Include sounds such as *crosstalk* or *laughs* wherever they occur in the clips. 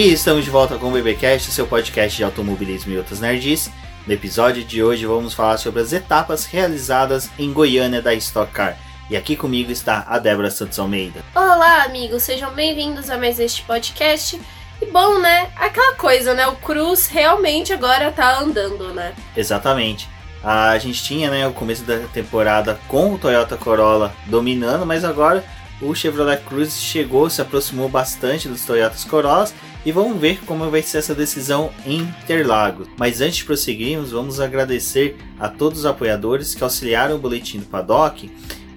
E estamos de volta com o BBcast, seu podcast de automobilismo e outras nerds. No episódio de hoje vamos falar sobre as etapas realizadas em Goiânia da Stock Car. E aqui comigo está a Débora Santos Almeida. Olá, amigos, sejam bem-vindos a mais este podcast. E bom, né? Aquela coisa, né? O Cruz realmente agora tá andando, né? Exatamente. A gente tinha, né, o começo da temporada com o Toyota Corolla dominando, mas agora o Chevrolet Cruze chegou, se aproximou bastante dos Toyotas Corollas e vamos ver como vai ser essa decisão em Interlagos. Mas antes de prosseguirmos, vamos agradecer a todos os apoiadores que auxiliaram o boletim do Paddock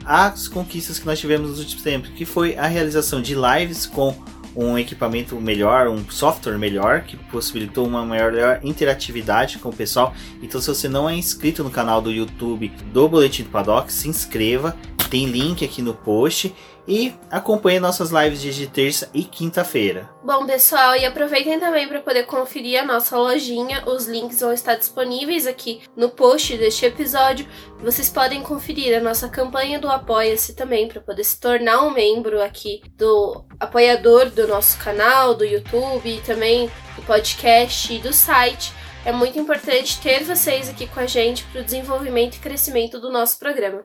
as conquistas que nós tivemos nos últimos tempos, que foi a realização de lives com um equipamento melhor, um software melhor, que possibilitou uma maior interatividade com o pessoal. Então, se você não é inscrito no canal do YouTube do Boletim do Paddock, se inscreva. Tem link aqui no post e acompanhe nossas lives de terça e quinta-feira. Bom, pessoal, e aproveitem também para poder conferir a nossa lojinha. Os links vão estar disponíveis aqui no post deste episódio. Vocês podem conferir a nossa campanha do Apoia-se também para poder se tornar um membro aqui do apoiador do nosso canal, do YouTube e também do podcast e do site. É muito importante ter vocês aqui com a gente para o desenvolvimento e crescimento do nosso programa.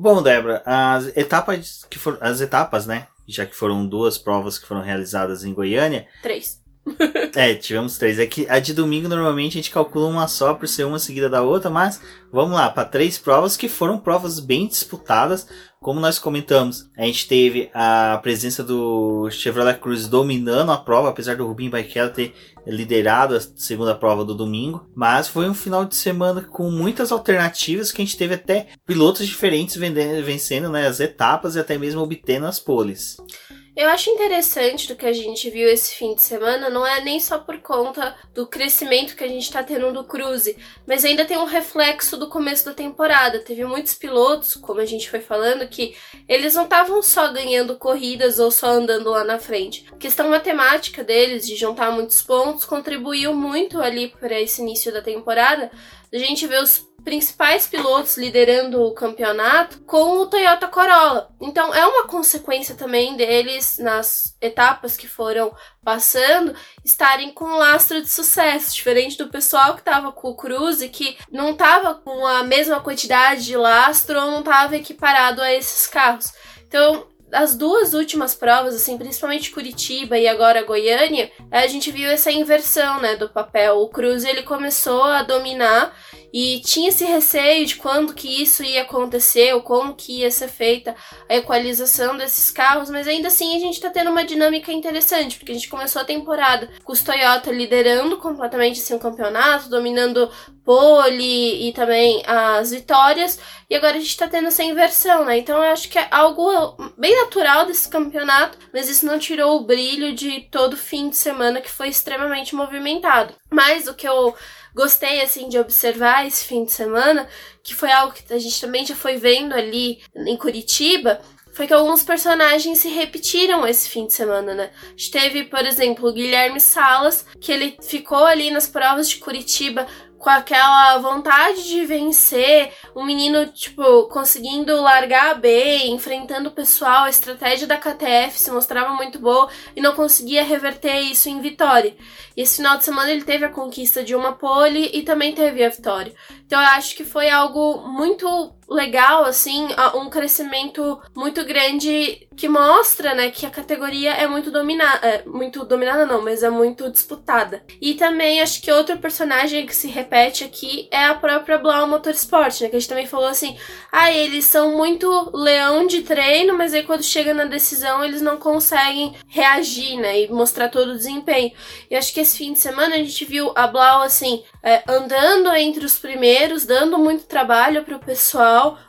Bom, Débora, as etapas que foram as etapas, né? Já que foram duas provas que foram realizadas em Goiânia. Três. *laughs* é, tivemos três. É que a de domingo normalmente a gente calcula uma só por ser uma seguida da outra, mas vamos lá, para três provas que foram provas bem disputadas. Como nós comentamos, a gente teve a presença do Chevrolet Cruz dominando a prova, apesar do Rubinho Barrichello ter liderado a segunda prova do domingo. Mas foi um final de semana com muitas alternativas que a gente teve até pilotos diferentes vencendo né, as etapas e até mesmo obtendo as poles. Eu acho interessante do que a gente viu esse fim de semana, não é nem só por conta do crescimento que a gente está tendo do Cruze, mas ainda tem um reflexo do começo da temporada. Teve muitos pilotos, como a gente foi falando, que eles não estavam só ganhando corridas ou só andando lá na frente. A questão matemática deles, de juntar muitos pontos, contribuiu muito ali para esse início da temporada. A gente vê os principais pilotos liderando o campeonato com o Toyota Corolla. Então é uma consequência também deles nas etapas que foram passando estarem com lastro de sucesso, diferente do pessoal que estava com o Cruze que não estava com a mesma quantidade de lastro ou não estava equiparado a esses carros. Então, as duas últimas provas, assim, principalmente Curitiba e agora Goiânia, a gente viu essa inversão, né, do papel. O Cruze ele começou a dominar e tinha esse receio de quando que isso ia acontecer, ou como que ia ser feita a equalização desses carros, mas ainda assim a gente está tendo uma dinâmica interessante, porque a gente começou a temporada com os Toyota liderando completamente assim, o campeonato, dominando pole e também as vitórias, e agora a gente está tendo essa inversão, né? Então eu acho que é algo bem natural desse campeonato, mas isso não tirou o brilho de todo fim de semana que foi extremamente movimentado. Mas o que eu gostei assim de observar esse fim de semana, que foi algo que a gente também já foi vendo ali em Curitiba, foi que alguns personagens se repetiram esse fim de semana, né? A gente teve, por exemplo, o Guilherme Salas, que ele ficou ali nas provas de Curitiba com aquela vontade de vencer, o menino, tipo, conseguindo largar bem, enfrentando o pessoal, a estratégia da KTF se mostrava muito boa e não conseguia reverter isso em vitória. E esse final de semana ele teve a conquista de uma pole e também teve a vitória. Então eu acho que foi algo muito legal, assim, um crescimento muito grande que mostra, né, que a categoria é muito dominada, é, muito dominada não, mas é muito disputada. E também acho que outro personagem que se repete aqui é a própria Blau Motorsport, né, que a gente também falou assim, ah, eles são muito leão de treino, mas aí quando chega na decisão eles não conseguem reagir, né, e mostrar todo o desempenho. E acho que esse fim de semana a gente viu a Blau, assim, é, andando entre os primeiros, dando muito trabalho para o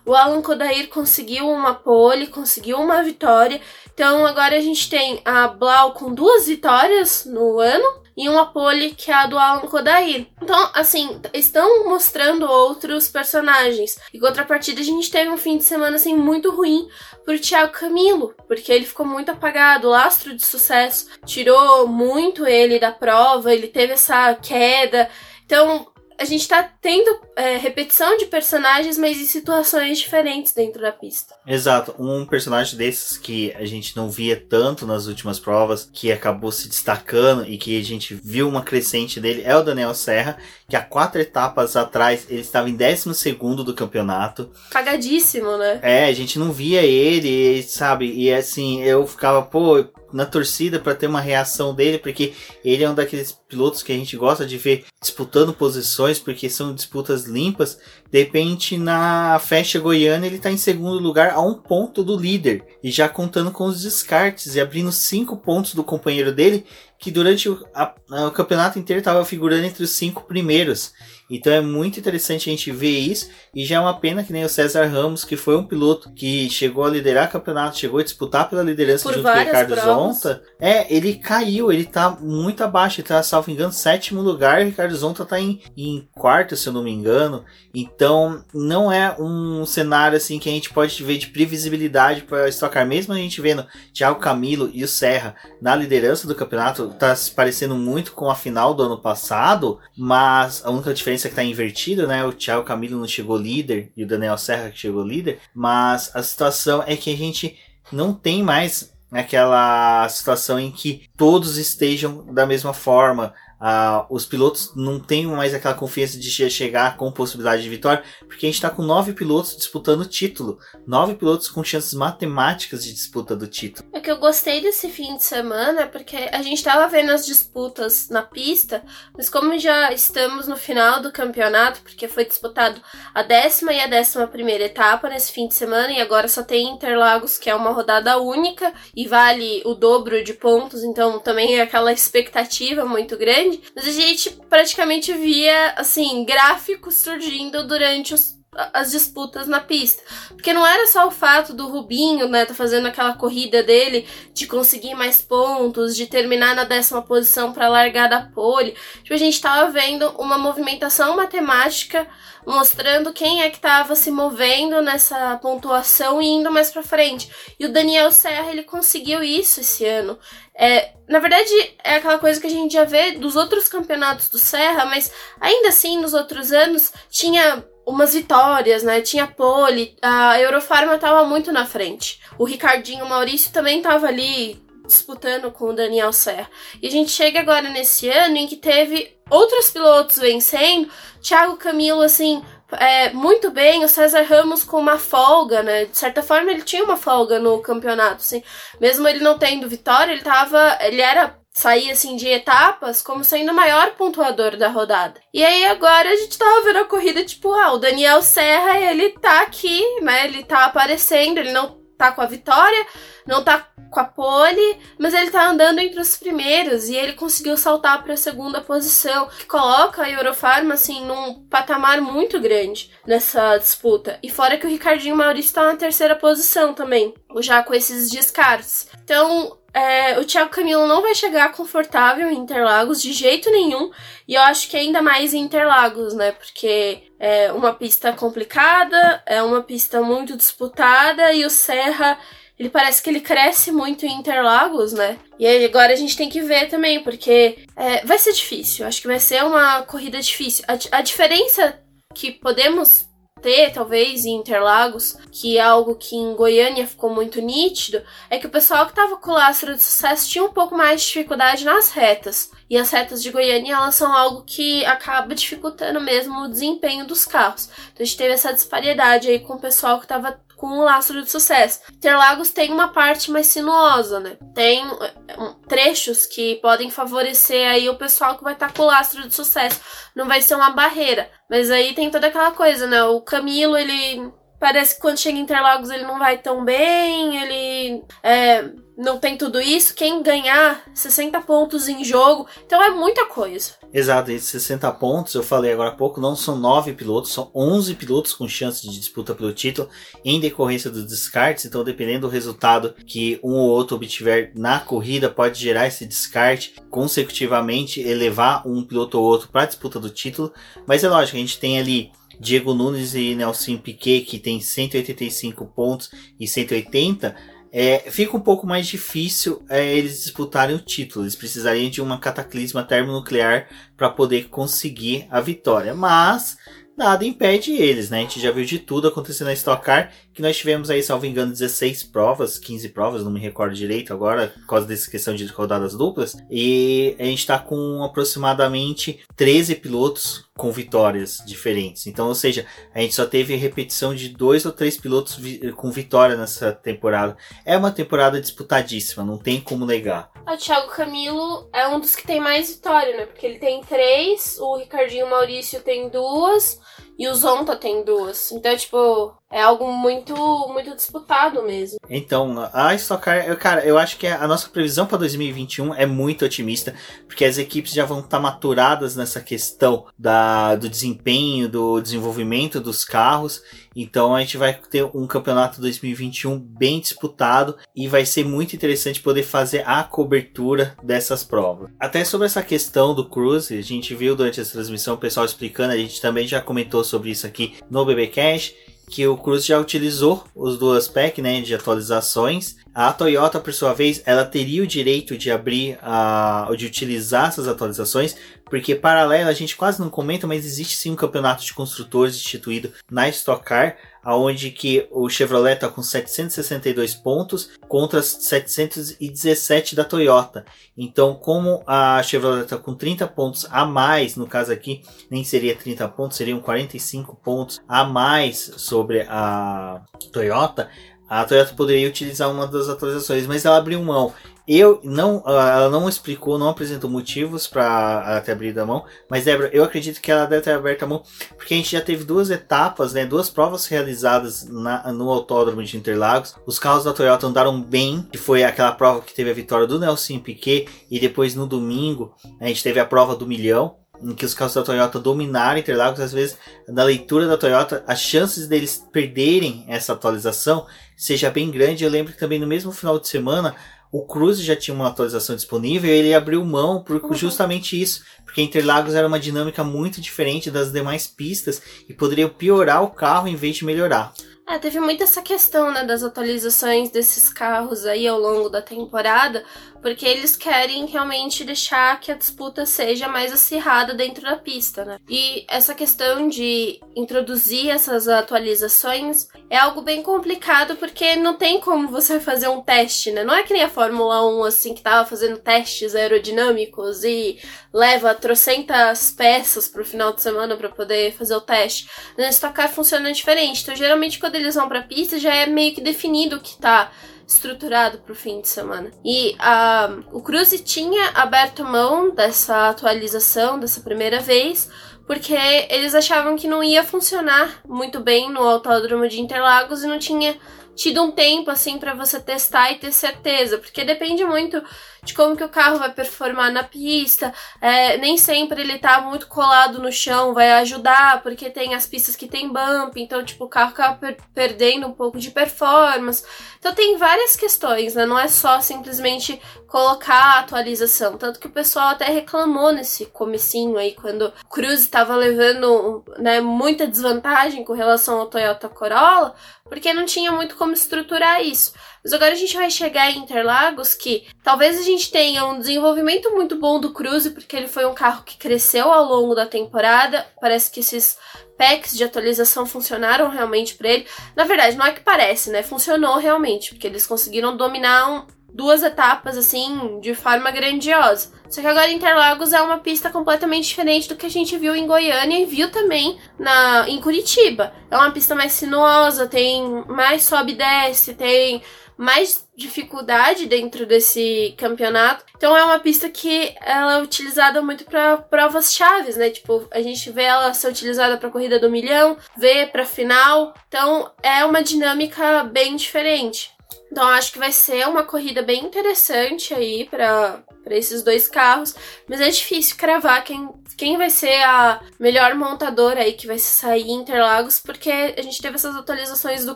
O Alan Kodair conseguiu uma pole, conseguiu uma vitória. Então agora a gente tem a Blau com duas vitórias no ano e uma pole que é a do Alan Kodair. Então, assim, estão mostrando outros personagens. Em contrapartida, a gente teve um fim de semana assim muito ruim pro Thiago Camilo, porque ele ficou muito apagado, lastro de sucesso, tirou muito ele da prova, ele teve essa queda. Então, a gente tá tendo é, repetição de personagens, mas em situações diferentes dentro da pista. Exato. Um personagem desses que a gente não via tanto nas últimas provas, que acabou se destacando e que a gente viu uma crescente dele, é o Daniel Serra, que há quatro etapas atrás ele estava em 12 segundo do campeonato. Pagadíssimo, né? É, a gente não via ele, sabe? E assim, eu ficava, pô, na torcida para ter uma reação dele, porque ele é um daqueles pilotos que a gente gosta de ver disputando posições, porque são disputas limpas. De repente, na festa goiana, ele está em segundo lugar a um ponto do líder, e já contando com os descartes e abrindo cinco pontos do companheiro dele, que durante o, a, o campeonato inteiro estava figurando entre os cinco primeiros. Então é muito interessante a gente ver isso. E já é uma pena que nem o César Ramos, que foi um piloto que chegou a liderar o campeonato, chegou a disputar pela liderança Por junto com o Ricardo provas. Zonta. É, ele caiu, ele tá muito abaixo, ele tá, salvo engano, sétimo lugar. O Ricardo Zonta tá em, em quarto, se eu não me engano. Então não é um cenário assim que a gente pode ver de previsibilidade para estocar. Mesmo a gente vendo Thiago Camilo e o Serra na liderança do campeonato, tá se parecendo muito com a final do ano passado, mas a única diferença é que tá invertida, né? O Thiago Camilo não chegou líder e o Daniel Serra que chegou líder, mas a situação é que a gente não tem mais aquela situação em que todos estejam da mesma forma. Uh, os pilotos não têm mais aquela confiança de chegar com possibilidade de vitória, porque a gente está com nove pilotos disputando o título. Nove pilotos com chances matemáticas de disputa do título. É que eu gostei desse fim de semana, porque a gente estava vendo as disputas na pista, mas como já estamos no final do campeonato, porque foi disputado a décima e a décima primeira etapa nesse fim de semana, e agora só tem Interlagos, que é uma rodada única, e vale o dobro de pontos, então também é aquela expectativa muito grande grande, mas a gente praticamente via, assim, gráficos surgindo durante os, as disputas na pista. Porque não era só o fato do Rubinho, né, tá fazendo aquela corrida dele de conseguir mais pontos, de terminar na décima posição para largar da pole. Tipo, a gente tava vendo uma movimentação matemática mostrando quem é que tava se movendo nessa pontuação e indo mais para frente. E o Daniel Serra, ele conseguiu isso esse ano. É, na verdade, é aquela coisa que a gente já vê dos outros campeonatos do Serra, mas ainda assim, nos outros anos, tinha umas vitórias, né? Tinha pole, a Eurofarma tava muito na frente. O Ricardinho o Maurício também tava ali disputando com o Daniel Serra. E a gente chega agora nesse ano em que teve outros pilotos vencendo, Thiago Camilo, assim, é, muito bem, o César Ramos com uma folga, né? De certa forma, ele tinha uma folga no campeonato, assim. Mesmo ele não tendo vitória, ele tava. Ele era. Sair assim de etapas como sendo o maior pontuador da rodada. E aí agora a gente tava vendo a corrida, tipo, ah, o Daniel Serra, ele tá aqui, né? Ele tá aparecendo, ele não tá com a vitória, não tá com a pole, mas ele tá andando entre os primeiros e ele conseguiu saltar para a segunda posição, que coloca a Eurofarma assim num patamar muito grande nessa disputa. E fora que o Ricardinho Maurício tá na terceira posição também, já com esses descartes. Então, é, o Thiago Camilo não vai chegar confortável em Interlagos de jeito nenhum. E eu acho que ainda mais em Interlagos, né? Porque é uma pista complicada, é uma pista muito disputada e o Serra. Ele parece que ele cresce muito em Interlagos, né? E agora a gente tem que ver também, porque é, vai ser difícil. Acho que vai ser uma corrida difícil. A, a diferença que podemos ter, talvez, em Interlagos, que é algo que em Goiânia ficou muito nítido, é que o pessoal que estava com o lastro de sucesso tinha um pouco mais de dificuldade nas retas. E as retas de Goiânia, elas são algo que acaba dificultando mesmo o desempenho dos carros. Então a gente teve essa disparidade aí com o pessoal que estava com um lastro de sucesso. Interlagos tem uma parte mais sinuosa, né? Tem um, trechos que podem favorecer aí o pessoal que vai estar tá com o lastro de sucesso. Não vai ser uma barreira. Mas aí tem toda aquela coisa, né? O Camilo, ele parece que quando chega em Interlagos ele não vai tão bem, ele é, não tem tudo isso. Quem ganhar 60 pontos em jogo, então é muita coisa. Exato, esses 60 pontos, eu falei agora há pouco, não são 9 pilotos, são 11 pilotos com chance de disputa pelo título em decorrência dos descartes. Então, dependendo do resultado que um ou outro obtiver na corrida, pode gerar esse descarte consecutivamente, elevar um piloto ou outro para a disputa do título. Mas é lógico, a gente tem ali Diego Nunes e Nelson Piquet, que tem 185 pontos e 180 é, fica um pouco mais difícil é, eles disputarem o título. Eles precisariam de uma cataclisma termonuclear para poder conseguir a vitória. Mas nada impede eles, né? A gente já viu de tudo acontecendo na Stock Car, que nós tivemos aí, salvo engano, 16 provas, 15 provas, não me recordo direito agora, por causa dessa questão de rodadas duplas, e a gente tá com aproximadamente 13 pilotos com vitórias diferentes. Então, ou seja, a gente só teve repetição de dois ou três pilotos vi com vitória nessa temporada. É uma temporada disputadíssima, não tem como negar. O Thiago Camilo é um dos que tem mais vitória, né? Porque ele tem três, o Ricardinho Maurício tem duas e o Zonta tem duas. Então, tipo, é algo muito muito disputado mesmo. Então, a Stock Car, cara, eu acho que a nossa previsão para 2021 é muito otimista, porque as equipes já vão estar tá maturadas nessa questão da, do desempenho, do desenvolvimento dos carros. Então, a gente vai ter um campeonato 2021 bem disputado e vai ser muito interessante poder fazer a cobertura dessas provas. Até sobre essa questão do Cruise, a gente viu durante essa transmissão o pessoal explicando, a gente também já comentou sobre isso aqui no BBcast que o Cruze já utilizou os duas pack né, de atualizações. A Toyota, por sua vez, ela teria o direito de abrir a, de utilizar essas atualizações, porque paralelo a gente quase não comenta, mas existe sim um campeonato de construtores instituído na Stock Car, aonde que o Chevrolet está com 762 pontos contra 717 da Toyota. Então, como a Chevrolet está com 30 pontos a mais, no caso aqui nem seria 30 pontos, seriam 45 pontos a mais sobre a Toyota, a Toyota poderia utilizar uma das atualizações, mas ela abriu mão. Eu não, ela não explicou, não apresentou motivos para ter abrido a mão, mas Débora, eu acredito que ela deve ter aberto a mão, porque a gente já teve duas etapas, né, duas provas realizadas na, no Autódromo de Interlagos. Os carros da Toyota andaram bem, que foi aquela prova que teve a vitória do Nelson Piquet, e depois no domingo a gente teve a prova do milhão em que os carros da Toyota dominaram Interlagos, às vezes, na leitura da Toyota, as chances deles perderem essa atualização seja bem grande. Eu lembro que também no mesmo final de semana, o Cruze já tinha uma atualização disponível e ele abriu mão por uhum. justamente isso, porque Interlagos era uma dinâmica muito diferente das demais pistas e poderia piorar o carro em vez de melhorar. É, teve muito essa questão, né, das atualizações desses carros aí ao longo da temporada, porque eles querem realmente deixar que a disputa seja mais acirrada dentro da pista, né? E essa questão de introduzir essas atualizações é algo bem complicado porque não tem como você fazer um teste, né? Não é que nem a Fórmula 1 assim que tava fazendo testes aerodinâmicos e leva trocentas peças pro final de semana para poder fazer o teste. Na Stock Car funciona diferente. Então, geralmente quando eles vão pra pista já é meio que definido o que tá estruturado para o fim de semana. E uh, o Cruze tinha aberto mão dessa atualização dessa primeira vez, porque eles achavam que não ia funcionar muito bem no Autódromo de Interlagos e não tinha tido um tempo assim para você testar e ter certeza, porque depende muito de como que o carro vai performar na pista. É, nem sempre ele tá muito colado no chão, vai ajudar, porque tem as pistas que tem bump, então tipo o carro acaba per perdendo um pouco de performance. Então tem várias questões, né? Não é só simplesmente colocar a atualização, tanto que o pessoal até reclamou nesse comecinho aí quando o Cruze estava levando, né, muita desvantagem com relação ao Toyota Corolla, porque não tinha muito como estruturar isso. Mas agora a gente vai chegar em Interlagos que talvez a gente tenha um desenvolvimento muito bom do Cruze, porque ele foi um carro que cresceu ao longo da temporada. Parece que esses packs de atualização funcionaram realmente para ele. Na verdade, não é que parece, né? Funcionou realmente, porque eles conseguiram dominar um, duas etapas assim de forma grandiosa. Só que agora Interlagos é uma pista completamente diferente do que a gente viu em Goiânia e viu também na em Curitiba. É uma pista mais sinuosa, tem mais sobe e desce, tem mais dificuldade dentro desse campeonato. Então é uma pista que ela é utilizada muito para provas chaves, né? Tipo, a gente vê ela ser utilizada para corrida do milhão, vê para final. Então é uma dinâmica bem diferente. Então acho que vai ser uma corrida bem interessante aí para esses dois carros, mas é difícil cravar quem, quem vai ser a melhor montadora aí que vai sair em Interlagos, porque a gente teve essas atualizações do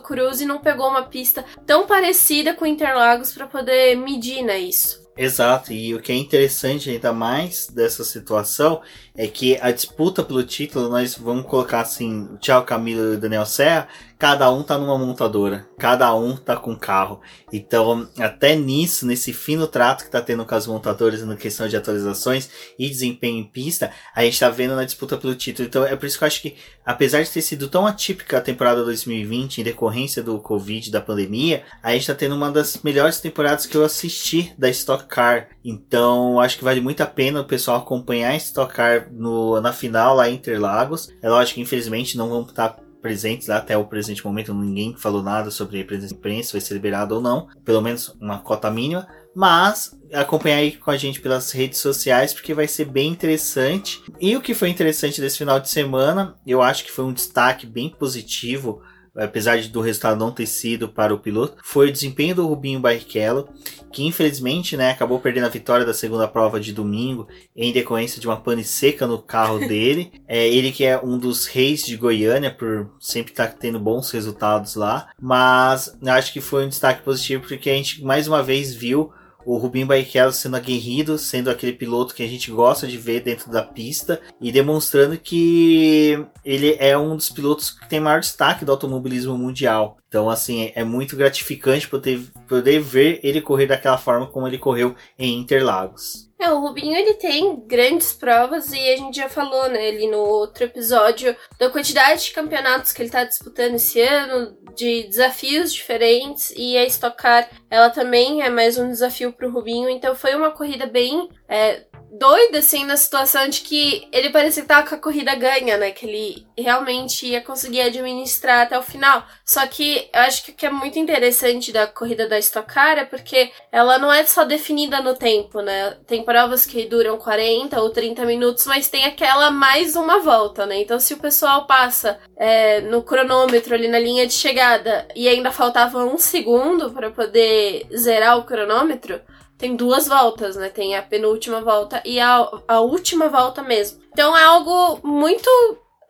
Cruze e não pegou uma pista tão parecida com Interlagos para poder medir né, isso. Exato, e o que é interessante ainda mais dessa situação é que a disputa pelo título, nós vamos colocar assim, Thiago Camilo e Daniel Serra, cada um tá numa montadora, cada um tá com carro. Então, até nisso, nesse fino trato que tá tendo com as montadoras na questão de atualizações e desempenho em pista, a gente tá vendo na disputa pelo título. Então, é por isso que eu acho que, apesar de ter sido tão atípica a temporada 2020, em decorrência do Covid, da pandemia, a gente tá tendo uma das melhores temporadas que eu assisti da Stock Car. Então, acho que vale muito a pena o pessoal acompanhar a Stock Car no, na final lá em Interlagos. É lógico que infelizmente não vamos estar presentes lá até o presente momento. Ninguém falou nada sobre a presença de imprensa, vai ser liberado ou não. Pelo menos uma cota mínima. Mas acompanhar aí com a gente pelas redes sociais, porque vai ser bem interessante. E o que foi interessante desse final de semana, eu acho que foi um destaque bem positivo apesar do resultado não ter sido para o piloto, foi o desempenho do Rubinho Barrichello, que infelizmente né, acabou perdendo a vitória da segunda prova de domingo em decorrência de uma pane seca no carro *laughs* dele. é, ele que é um dos reis de Goiânia por sempre estar tá tendo bons resultados lá, mas acho que foi um destaque positivo porque a gente mais uma vez viu o Rubinho Barrichello sendo aguerrido, sendo aquele piloto que a gente gosta de ver dentro da pista e demonstrando que ele é um dos pilotos que tem maior destaque do automobilismo mundial. Então, assim, é muito gratificante poder, poder ver ele correr daquela forma como ele correu em Interlagos. É, o Rubinho ele tem grandes provas e a gente já falou, né, ali no outro episódio, da quantidade de campeonatos que ele tá disputando esse ano, de desafios diferentes e a Stock Car, ela também é mais um desafio pro Rubinho, então foi uma corrida bem é, doida, assim, na situação de que ele parecia que tava com a corrida ganha, né? Que ele realmente ia conseguir administrar até o final. Só que eu acho que o que é muito interessante da corrida da Stock Car é porque ela não é só definida no tempo, né? Tem provas que duram 40 ou 30 minutos, mas tem aquela mais uma volta, né? Então se o pessoal passa é, no cronômetro ali na linha de chegada e ainda faltava um segundo para poder zerar o cronômetro, tem duas voltas, né? Tem a penúltima volta e a, a última volta mesmo. Então é algo muito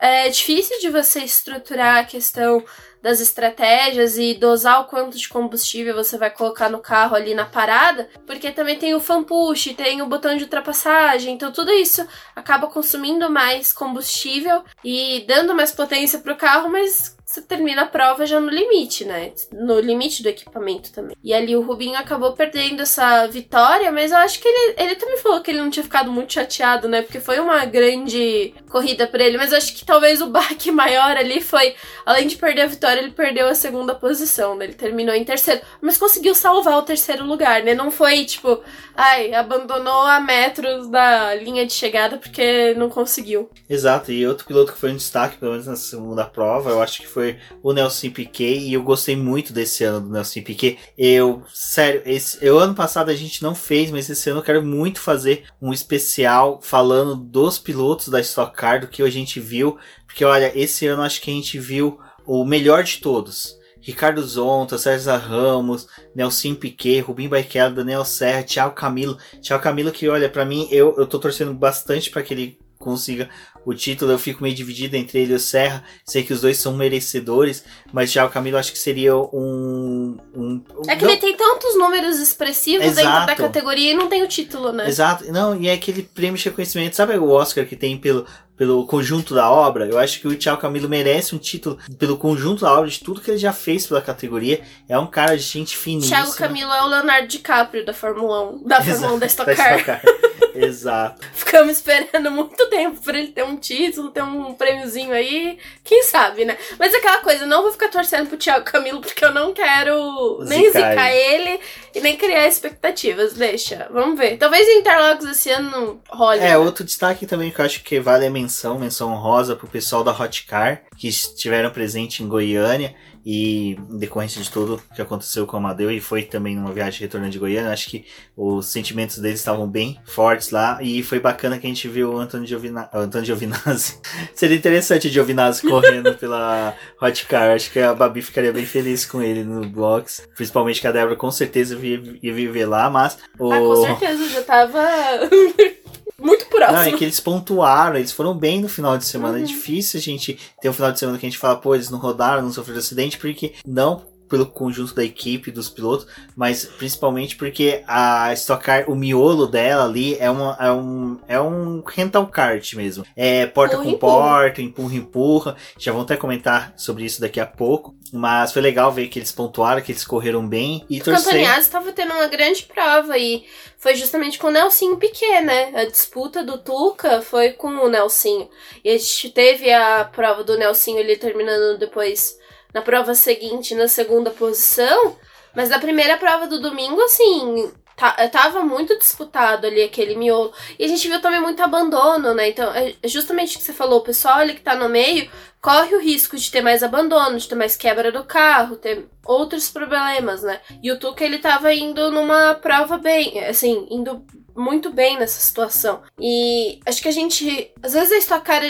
é, difícil de você estruturar a questão das estratégias e dosar o quanto de combustível você vai colocar no carro ali na parada, porque também tem o fan push, tem o botão de ultrapassagem, então tudo isso acaba consumindo mais combustível e dando mais potência para o carro, mas você termina a prova já no limite, né? No limite do equipamento também. E ali o Rubinho acabou perdendo essa vitória, mas eu acho que ele, ele também falou que ele não tinha ficado muito chateado, né? Porque foi uma grande corrida para ele, mas eu acho que talvez o baque *laughs* maior ali foi, além de perder a vitória, ele perdeu a segunda posição, né? Ele terminou em terceiro, mas conseguiu salvar o terceiro lugar, né? Não foi tipo, ai, abandonou a metros da linha de chegada porque não conseguiu. Exato, e outro piloto que foi um destaque, pelo menos na segunda prova, eu acho que foi foi o Nelson Piquet e eu gostei muito desse ano do Nelson Piquet. Eu, sério, esse eu, ano passado a gente não fez, mas esse ano eu quero muito fazer um especial falando dos pilotos da Stock Car, do que a gente viu, porque olha, esse ano acho que a gente viu o melhor de todos. Ricardo Zonta, César Ramos, Nelson Piquet, Rubim Barrichello, Daniel Serra, Thiago Camilo. Thiago Camilo que, olha, para mim, eu, eu tô torcendo bastante para que ele consiga o título. Eu fico meio dividido entre ele e o Serra. Sei que os dois são merecedores, mas já o Camilo acho que seria um. um é que não... ele tem tantos números expressivos Exato. dentro da categoria e não tem o título, né? Exato. Não, e é aquele prêmio de reconhecimento. Sabe o Oscar que tem pelo, pelo conjunto da obra. Eu acho que o Thiago Camilo merece um título pelo conjunto da obra, de tudo que ele já fez pela categoria. É um cara de gente finíssima. Thiago Camilo é o Leonardo DiCaprio da Fórmula 1, da Fórmula 1 da Stock Car. *laughs* Exato. Ficamos esperando muito tempo pra ele ter um título, ter um prêmiozinho aí. Quem sabe, né? Mas é aquela coisa, não vou ficar torcendo pro Thiago Camilo porque eu não quero zicar nem zicar ele. ele e nem criar expectativas. Deixa, vamos ver. Talvez em Interlagos esse ano role. É, né? outro destaque também que eu acho que vale a menção, menção rosa pro pessoal da Hot Car, que estiveram presente em Goiânia. E em decorrência de tudo que aconteceu com o Amadeu e foi também numa viagem retornando de Goiânia, acho que os sentimentos deles estavam bem fortes lá e foi bacana que a gente viu o Antônio Giovina... Antônio Giovinazzi. *laughs* Seria interessante o Giovinazzi correndo pela Hot Car. Acho que a Babi ficaria bem feliz com ele no box. Principalmente que a Débora com certeza ia viver lá, mas. O... Ah, com certeza, já tava. *laughs* muito próximo. Não, é que eles pontuaram, eles foram bem no final de semana. É uhum. É difícil a gente ter um final de semana que a gente fala, pô, eles não rodaram, não sofreram acidente, porque não pelo conjunto da equipe, dos pilotos, mas principalmente porque a Stock Car, o miolo dela ali é, uma, é, um, é um rental kart mesmo. É porta com porta, empurra, empurra. Já vão até comentar sobre isso daqui a pouco. Mas foi legal ver que eles pontuaram, que eles correram bem e o torcer. estava tendo uma grande prova e foi justamente com o Nelsinho Piquet, né? A disputa do Tuca foi com o Nelsinho. E a gente teve a prova do Nelsinho ele terminando depois na prova seguinte na segunda posição. Mas na primeira prova do domingo, assim, Tá, tava muito disputado ali aquele miolo. E a gente viu também muito abandono, né? Então, é, justamente o que você falou, o pessoal ali que tá no meio corre o risco de ter mais abandono, de ter mais quebra do carro, ter outros problemas, né? E o Tuca, ele tava indo numa prova bem, assim, indo muito bem nessa situação. E acho que a gente, às vezes a Stock Car,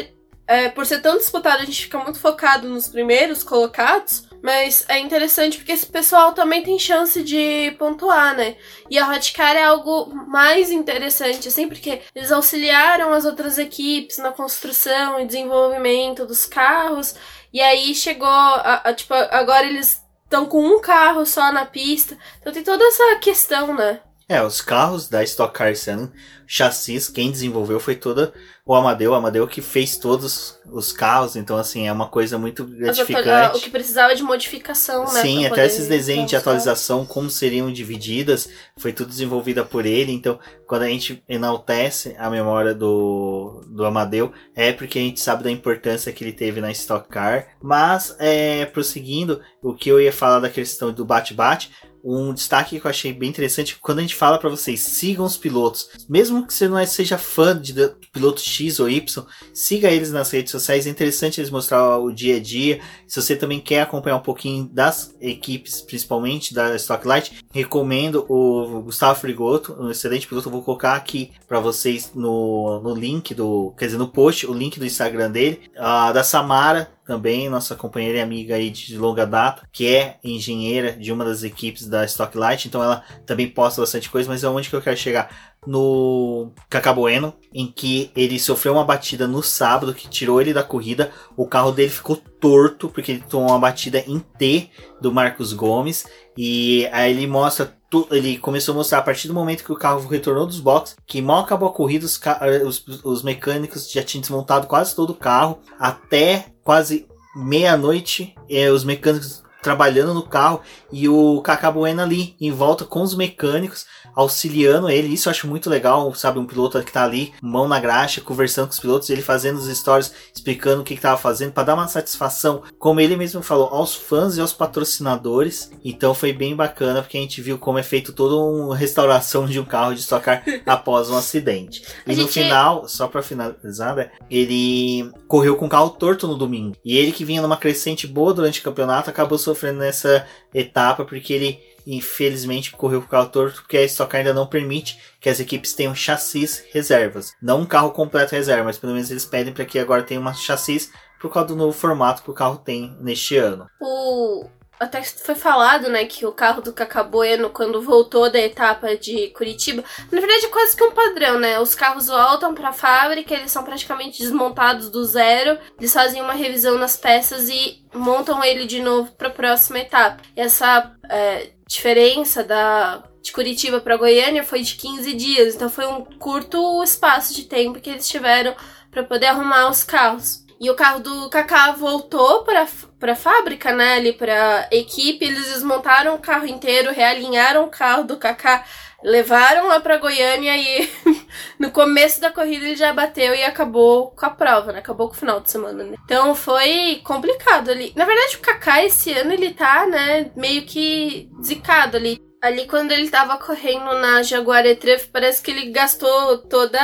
é, por ser tão disputado, a gente fica muito focado nos primeiros colocados, mas é interessante porque esse pessoal também tem chance de pontuar, né? E a Hotcar é algo mais interessante, assim, porque eles auxiliaram as outras equipes na construção e desenvolvimento dos carros. E aí chegou, a, a tipo, agora eles estão com um carro só na pista. Então tem toda essa questão, né? É, os carros da Stock Car Sun, chassis, quem desenvolveu foi toda o Amadeu, o Amadeu que fez todos os carros, então assim, é uma coisa muito gratificante. O que precisava de modificação, né? Sim, até esses desenhos de atualização, como seriam divididas, foi tudo desenvolvida por ele, então quando a gente enaltece a memória do, do Amadeu, é porque a gente sabe da importância que ele teve na Stock Car, mas, é, prosseguindo, o que eu ia falar da questão do bate-bate, um destaque que eu achei bem interessante, quando a gente fala para vocês, sigam os pilotos, mesmo que você não seja fã de piloto X ou Y, siga eles nas redes sociais, é interessante eles mostrar o dia a dia. Se você também quer acompanhar um pouquinho das equipes, principalmente da Stocklight, recomendo o Gustavo Frigoto, um excelente piloto, eu vou colocar aqui para vocês no, no link do, quer dizer, no post, o link do Instagram dele, uh, da Samara, também, nossa companheira e amiga aí de longa data, que é engenheira de uma das equipes da Stocklight, então ela também posta bastante coisa, mas é onde que eu quero chegar? No Cacabueno, em que ele sofreu uma batida no sábado que tirou ele da corrida, o carro dele ficou torto, porque ele tomou uma batida em T do Marcos Gomes, e aí ele mostra ele começou a mostrar a partir do momento que o carro retornou dos boxes, que mal acabou a corrida, os, os, os mecânicos já tinham desmontado quase todo o carro, até quase meia-noite, eh, os mecânicos trabalhando no carro e o Kaká Bueno ali em volta com os mecânicos auxiliando ele. Isso eu acho muito legal, sabe? Um piloto que tá ali, mão na graxa, conversando com os pilotos, ele fazendo os stories, explicando o que, que tava fazendo, para dar uma satisfação, como ele mesmo falou, aos fãs e aos patrocinadores. Então foi bem bacana, porque a gente viu como é feito toda uma restauração de um carro de estocar *laughs* após um acidente. E a no gente... final, só para finalizar, né, ele correu com o carro torto no domingo. E ele que vinha numa crescente boa durante o campeonato, acabou sofrendo nessa etapa, porque ele infelizmente correu com o carro torto porque a Stock ainda não permite que as equipes tenham chassis reservas. Não um carro completo reserva, mas pelo menos eles pedem para que agora tenha uma chassis por causa do novo formato que o carro tem neste ano. O até foi falado, né, que o carro do Cacabueno, quando voltou da etapa de Curitiba, na verdade é quase que um padrão, né? Os carros voltam para a fábrica, eles são praticamente desmontados do zero, eles fazem uma revisão nas peças e montam ele de novo para a próxima etapa. E essa é, diferença da de Curitiba para Goiânia foi de 15 dias, então foi um curto espaço de tempo que eles tiveram para poder arrumar os carros. E o carro do Kaká voltou para a fábrica, né, ali para equipe, eles desmontaram o carro inteiro, realinharam o carro do Kaká, levaram lá para Goiânia e *laughs* no começo da corrida ele já bateu e acabou com a prova, né? Acabou com o final de semana, né? Então foi complicado ali. Na verdade, o Kaká esse ano ele tá, né, meio que zicado ali. Ali quando ele tava correndo na Jaguar E3, parece que ele gastou toda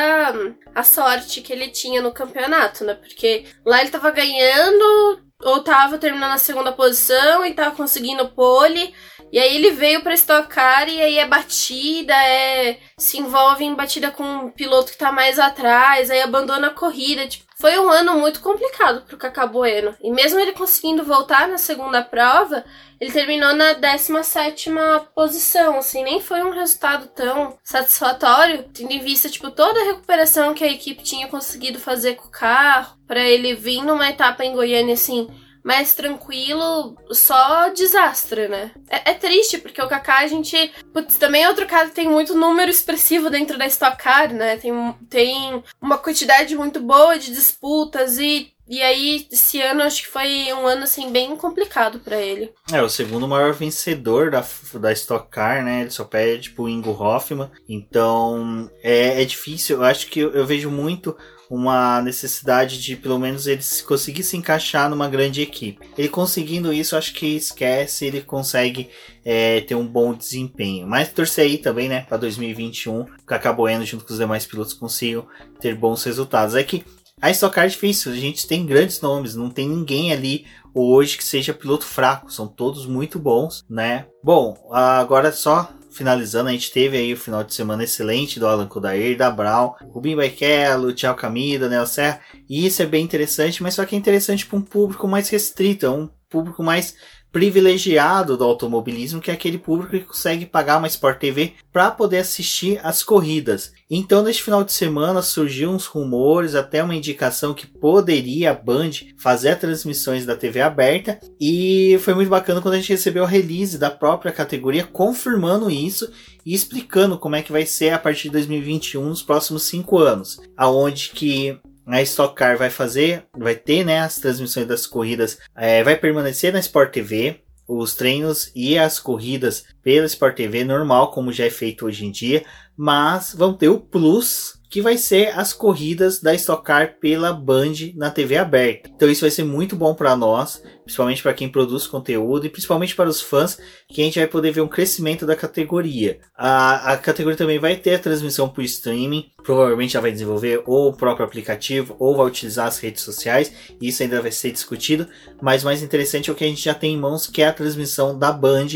a sorte que ele tinha no campeonato, né? Porque lá ele tava ganhando, ou tava terminando a segunda posição e tava conseguindo pole. E aí ele veio pra estocar e aí é batida, é se envolve em batida com um piloto que tá mais atrás, aí abandona a corrida. Tipo, foi um ano muito complicado pro Cacá Bueno. E mesmo ele conseguindo voltar na segunda prova, ele terminou na 17 posição, assim, nem foi um resultado tão satisfatório, tendo em vista, tipo, toda a recuperação que a equipe tinha conseguido fazer com o carro, para ele vir numa etapa em Goiânia, assim, mais tranquilo, só desastre, né? É, é triste, porque o Kaká a gente. Putz, também é outro que tem muito número expressivo dentro da Stock Car, né? Tem, tem uma quantidade muito boa de disputas e e aí, esse ano acho que foi um ano assim bem complicado para ele. É, o segundo maior vencedor da, da Stock Car, né? Ele só pede pro Ingo Hoffman. Então, é, é difícil. Eu acho que eu, eu vejo muito uma necessidade de pelo menos ele conseguir se encaixar numa grande equipe. Ele conseguindo isso, acho que esquece, ele consegue é, ter um bom desempenho. Mas torcer aí também, né, para 2021, que acabou indo junto com os demais pilotos consigam ter bons resultados. É que a Stock Car é difícil, a gente tem grandes nomes, não tem ninguém ali hoje que seja piloto fraco, são todos muito bons, né? Bom, agora só finalizando, a gente teve aí o final de semana excelente do Alan Kodair, da Brown, Rubinho Barrichello, Thiago Camida, Nel Serra, e isso é bem interessante, mas só que é interessante para um público mais restrito, é um público mais privilegiado do automobilismo, que é aquele público que consegue pagar uma Sport TV para poder assistir as corridas. Então, neste final de semana surgiu uns rumores, até uma indicação que poderia a Band fazer transmissões da TV aberta, e foi muito bacana quando a gente recebeu a release da própria categoria confirmando isso e explicando como é que vai ser a partir de 2021 nos próximos cinco anos, aonde que a Stock Car vai fazer, vai ter né, as transmissões das corridas, é, vai permanecer na Sport TV, os treinos e as corridas pela Sport TV normal, como já é feito hoje em dia, mas vão ter o plus que vai ser as corridas da Stock Car pela Band na TV aberta. Então isso vai ser muito bom para nós, principalmente para quem produz conteúdo e principalmente para os fãs, que a gente vai poder ver um crescimento da categoria. A, a categoria também vai ter a transmissão por streaming, provavelmente já vai desenvolver ou o próprio aplicativo ou vai utilizar as redes sociais, isso ainda vai ser discutido, mas mais interessante é o que a gente já tem em mãos, que é a transmissão da Band,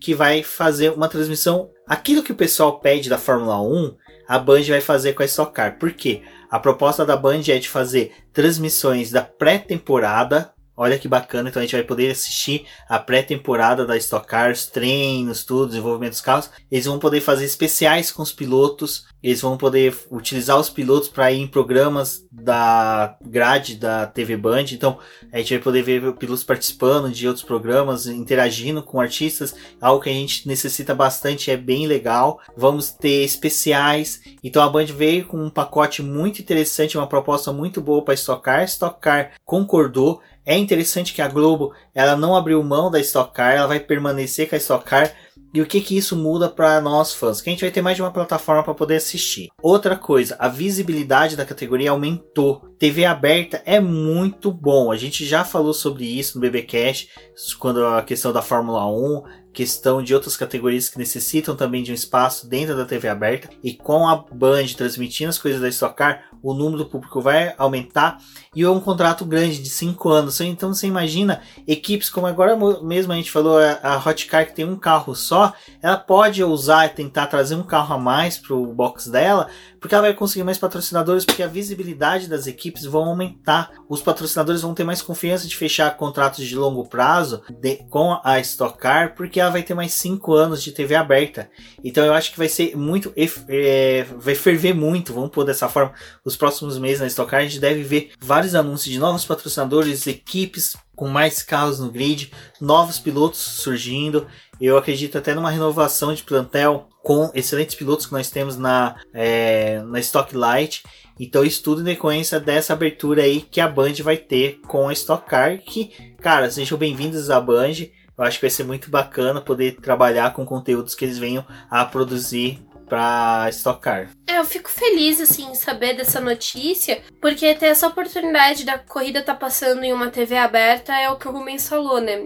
que vai fazer uma transmissão aquilo que o pessoal pede da Fórmula 1, a Band vai fazer com a Stock Car. Por quê? A proposta da Band é de fazer transmissões da pré-temporada Olha que bacana, então a gente vai poder assistir a pré-temporada da Stock Cars, treinos, tudo, desenvolvimento dos carros. Eles vão poder fazer especiais com os pilotos, eles vão poder utilizar os pilotos para ir em programas da grade da TV Band. Então a gente vai poder ver pilotos participando de outros programas, interagindo com artistas, algo que a gente necessita bastante, é bem legal. Vamos ter especiais. Então a Band veio com um pacote muito interessante, uma proposta muito boa para Stock Car. Stock Car concordou é interessante que a Globo ela não abriu mão da Stock Car, ela vai permanecer com a Stock Car. E o que que isso muda para nós fãs? Que a gente vai ter mais de uma plataforma para poder assistir. Outra coisa, a visibilidade da categoria aumentou. TV aberta é muito bom. A gente já falou sobre isso no BBcast, quando a questão da Fórmula 1, questão de outras categorias que necessitam também de um espaço dentro da TV aberta e com a Band transmitindo as coisas da Stock Car, o número do público vai aumentar e é um contrato grande de 5 anos. Então você imagina equipes como agora mesmo a gente falou, a Hot Car que tem um carro só, ela pode usar e tentar trazer um carro a mais para o box dela, porque ela vai conseguir mais patrocinadores, porque a visibilidade das equipes vão aumentar. Os patrocinadores vão ter mais confiança de fechar contratos de longo prazo de, com a Stock Car, porque ela vai ter mais 5 anos de TV aberta. Então eu acho que vai ser muito, é, vai ferver muito, vamos pôr dessa forma, os próximos meses na Stock Car, a gente deve ver vários anúncios de novos patrocinadores, equipes com mais carros no grid, novos pilotos surgindo. Eu acredito até numa renovação de plantel com excelentes pilotos que nós temos na, é, na Stock Light. Então, estudo em decorrência dessa abertura aí que a Band vai ter com a Stock Car. Que, cara, sejam bem-vindos à Band. Eu acho que vai ser muito bacana poder trabalhar com conteúdos que eles venham a produzir para estocar. É, eu fico feliz, assim, em saber dessa notícia, porque ter essa oportunidade da corrida tá passando em uma TV aberta é o que o Rubens falou, né?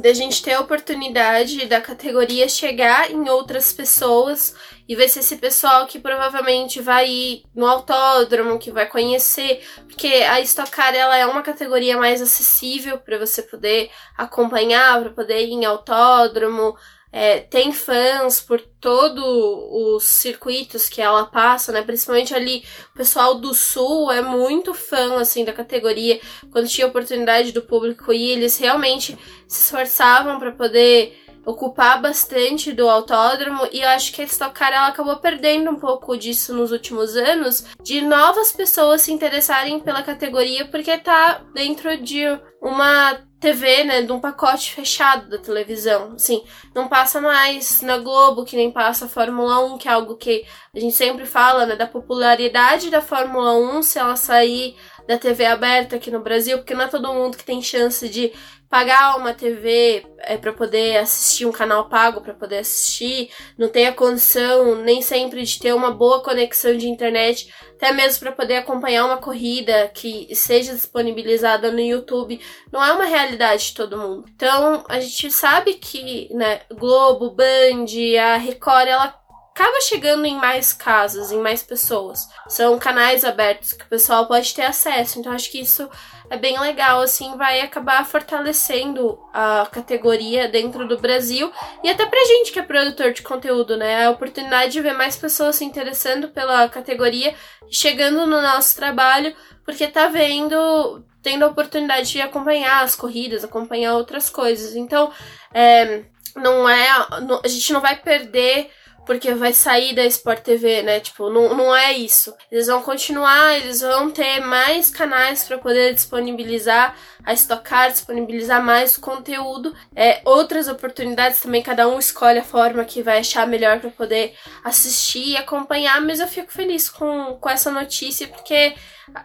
Da gente ter a oportunidade da categoria chegar em outras pessoas e vai ser esse pessoal que provavelmente vai ir no autódromo, que vai conhecer, porque a Stock Car ela é uma categoria mais acessível para você poder acompanhar, para poder ir em autódromo, é, tem fãs por todos os circuitos que ela passa, né? Principalmente ali, o pessoal do sul é muito fã, assim, da categoria. Quando tinha oportunidade do público ir, eles realmente se esforçavam para poder ocupar bastante do autódromo e eu acho que a Stock Car ela acabou perdendo um pouco disso nos últimos anos, de novas pessoas se interessarem pela categoria porque tá dentro de uma TV, né, de um pacote fechado da televisão. Assim, não passa mais na Globo, que nem passa a Fórmula 1, que é algo que a gente sempre fala, né, da popularidade da Fórmula 1 se ela sair da TV aberta aqui no Brasil, porque não é todo mundo que tem chance de pagar uma TV é, para poder assistir um canal pago para poder assistir, não tem a condição nem sempre de ter uma boa conexão de internet, até mesmo para poder acompanhar uma corrida que seja disponibilizada no YouTube, não é uma realidade de todo mundo. Então, a gente sabe que, né, Globo, Band, a Record, ela acaba chegando em mais casas, em mais pessoas. São canais abertos que o pessoal pode ter acesso. Então acho que isso é bem legal, assim, vai acabar fortalecendo a categoria dentro do Brasil e até pra gente que é produtor de conteúdo, né? A oportunidade de ver mais pessoas se interessando pela categoria, chegando no nosso trabalho, porque tá vendo, tendo a oportunidade de acompanhar as corridas, acompanhar outras coisas. Então, é, não é, a gente não vai perder porque vai sair da Sport TV, né? Tipo, não, não é isso. Eles vão continuar, eles vão ter mais canais para poder disponibilizar a estocar, disponibilizar mais conteúdo, é, outras oportunidades também, cada um escolhe a forma que vai achar melhor para poder assistir e acompanhar, mas eu fico feliz com, com essa notícia, porque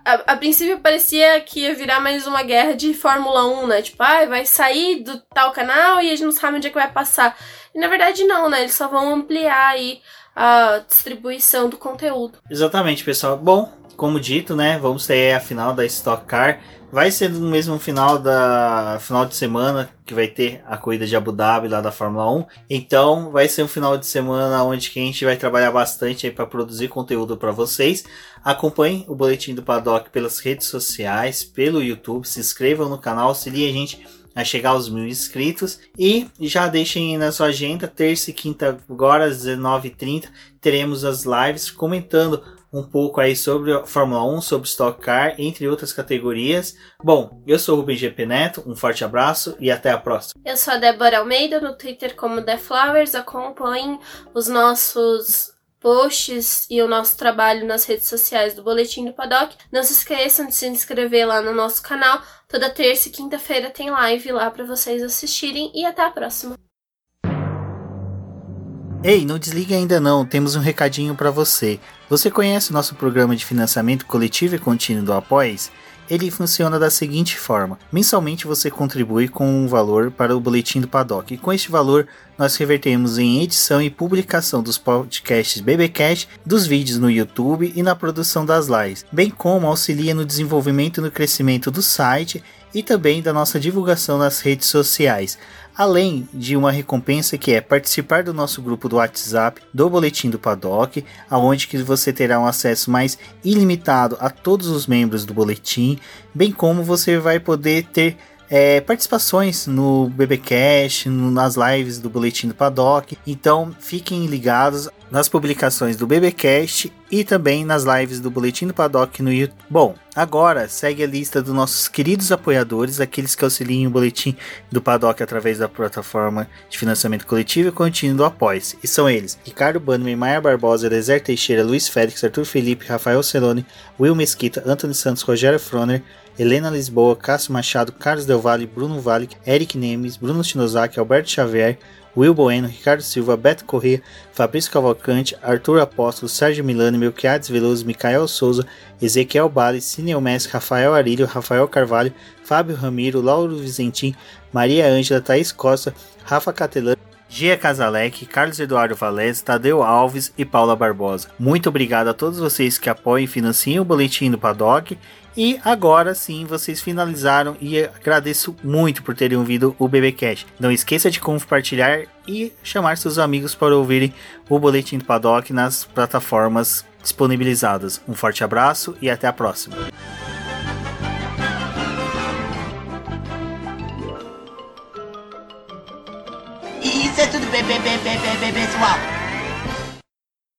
a, a, princípio parecia que ia virar mais uma guerra de Fórmula 1, né? Tipo, ah, vai sair do tal canal e a gente não sabe onde é que vai passar. Na verdade não, né? Eles só vão ampliar aí a distribuição do conteúdo. Exatamente, pessoal. Bom, como dito, né? Vamos ter a final da Stock Car. Vai ser no mesmo final da final de semana que vai ter a corrida de Abu Dhabi lá da Fórmula 1. Então, vai ser um final de semana onde a gente vai trabalhar bastante aí para produzir conteúdo para vocês. Acompanhe o boletim do Paddock pelas redes sociais, pelo YouTube, se inscrevam no canal, auxiliem a gente a chegar aos mil inscritos e já deixem na sua agenda terça e quinta agora às 19h30 teremos as lives comentando um pouco aí sobre a Fórmula 1, sobre Stock Car, entre outras categorias. Bom, eu sou o Rubem GP Neto, um forte abraço e até a próxima. Eu sou a Débora Almeida, no Twitter como The Flowers, acompanhem os nossos posts e o nosso trabalho nas redes sociais do Boletim do Paddock. Não se esqueçam de se inscrever lá no nosso canal. Toda terça e quinta-feira tem live lá para vocês assistirem e até a próxima. Ei, não desligue ainda não, temos um recadinho para você. Você conhece o nosso programa de financiamento coletivo e contínuo do Apoies? Ele funciona da seguinte forma: mensalmente você contribui com um valor para o boletim do Paddock, e com este valor nós revertemos em edição e publicação dos podcasts BBcast, dos vídeos no YouTube e na produção das lives, bem como auxilia no desenvolvimento e no crescimento do site e também da nossa divulgação nas redes sociais além de uma recompensa que é participar do nosso grupo do WhatsApp do Boletim do Paddock, aonde que você terá um acesso mais ilimitado a todos os membros do boletim, bem como você vai poder ter é, participações no BBcast, nas lives do Boletim do Paddock. Então fiquem ligados nas publicações do BBcast e também nas lives do Boletim do Paddock no YouTube. Bom, agora segue a lista dos nossos queridos apoiadores, aqueles que auxiliam o Boletim do Paddock através da plataforma de financiamento coletivo e contínuo do Apoies. E são eles: Ricardo Bannerman, Maia Barbosa, Deser Teixeira, Luiz Félix, Arthur Felipe, Rafael Celone, Will Mesquita, Anthony Santos, Rogério Froner, Helena Lisboa, Cássio Machado, Carlos Del Valle, Bruno Vale, Eric Nemes, Bruno Shinozaki, Alberto Xavier, Will Bueno, Ricardo Silva, Beto Corrêa, Fabrício Cavalcante, Arthur Apóstolo, Sérgio Milani, Melquiades Veloso, Micael Souza, Ezequiel Bale, Cineu Messi, Rafael Arilho, Rafael Carvalho, Fábio Ramiro, Lauro Vizentim, Maria Ângela, Thaís Costa, Rafa Catelã, Gia Casalec, Carlos Eduardo Valese, Tadeu Alves e Paula Barbosa. Muito obrigado a todos vocês que apoiam e financiam o Boletim do Paddock e agora sim vocês finalizaram e agradeço muito por terem ouvido o BBcast. Não esqueça de compartilhar e chamar seus amigos para ouvirem o Boletim do Paddock nas plataformas disponibilizadas. Um forte abraço e até a próxima. Isso é tudo, pessoal.